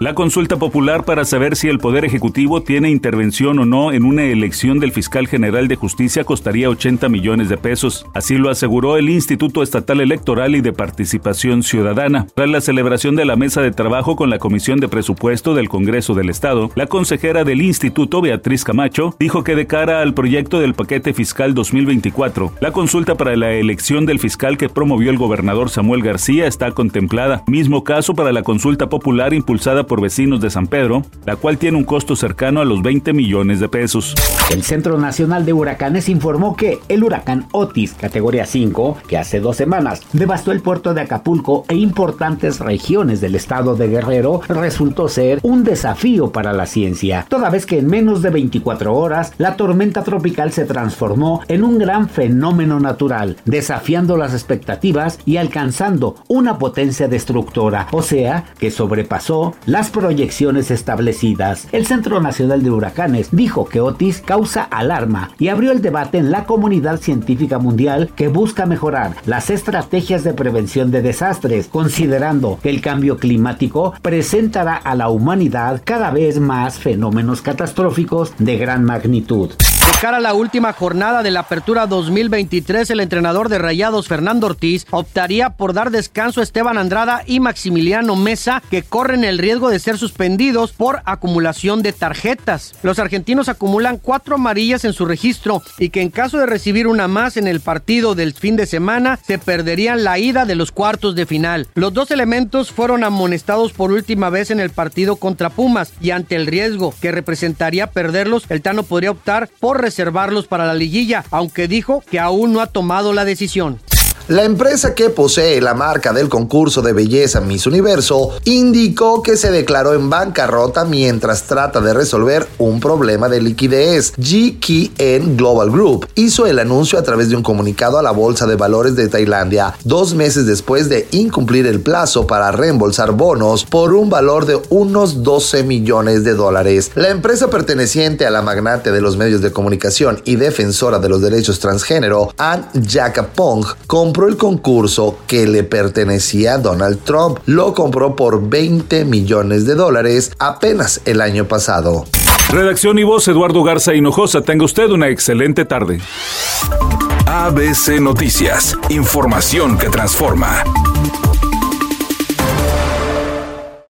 La consulta popular para saber si el Poder Ejecutivo tiene intervención o no en una elección del fiscal general de justicia costaría 80 millones de pesos. Así lo aseguró el Instituto Estatal Electoral y de Participación Ciudadana. Tras la celebración de la mesa de trabajo con la Comisión de Presupuesto del Congreso del Estado, la consejera del instituto, Beatriz Camacho, dijo que de cara al proyecto del paquete fiscal 2024, la consulta para la elección del fiscal que promovió el gobernador Samuel García está contemplada. Mismo caso para la consulta popular impulsada por vecinos de San Pedro, la cual tiene un costo cercano a los 20 millones de pesos. El Centro Nacional de Huracanes informó que el huracán Otis, categoría 5, que hace dos semanas devastó el puerto de Acapulco e importantes regiones del estado de Guerrero, resultó ser un desafío para la ciencia, toda vez que en menos de 24 horas la tormenta tropical se transformó en un gran fenómeno natural, desafiando las expectativas y alcanzando una potencia destructora, o sea, que sobrepasó las proyecciones establecidas. El Centro Nacional de Huracanes dijo que Otis causa alarma y abrió el debate en la comunidad científica mundial que busca mejorar las estrategias de prevención de desastres, considerando que el cambio climático presentará a la humanidad cada vez más fenómenos catastróficos de gran magnitud. De cara a la última jornada de la Apertura 2023, el entrenador de Rayados, Fernando Ortiz, optaría por dar descanso a Esteban Andrada y Maximiliano Mesa, que corren el riesgo de ser suspendidos por acumulación de tarjetas. Los argentinos acumulan cuatro amarillas en su registro y que en caso de recibir una más en el partido del fin de semana, se perderían la ida de los cuartos de final. Los dos elementos fueron amonestados por última vez en el partido contra Pumas y ante el riesgo que representaría perderlos, el Tano podría optar por reservarlos para la liguilla, aunque dijo que aún no ha tomado la decisión. La empresa que posee la marca del concurso de belleza Miss Universo indicó que se declaró en bancarrota mientras trata de resolver un problema de liquidez. GKN Global Group hizo el anuncio a través de un comunicado a la Bolsa de Valores de Tailandia dos meses después de incumplir el plazo para reembolsar bonos por un valor de unos 12 millones de dólares. La empresa perteneciente a la magnate de los medios de comunicación y defensora de los derechos transgénero, Ann Jacapong, con compró el concurso que le pertenecía a Donald Trump. Lo compró por 20 millones de dólares apenas el año pasado. Redacción y voz Eduardo Garza Hinojosa. Tenga usted una excelente tarde. ABC Noticias. Información que transforma.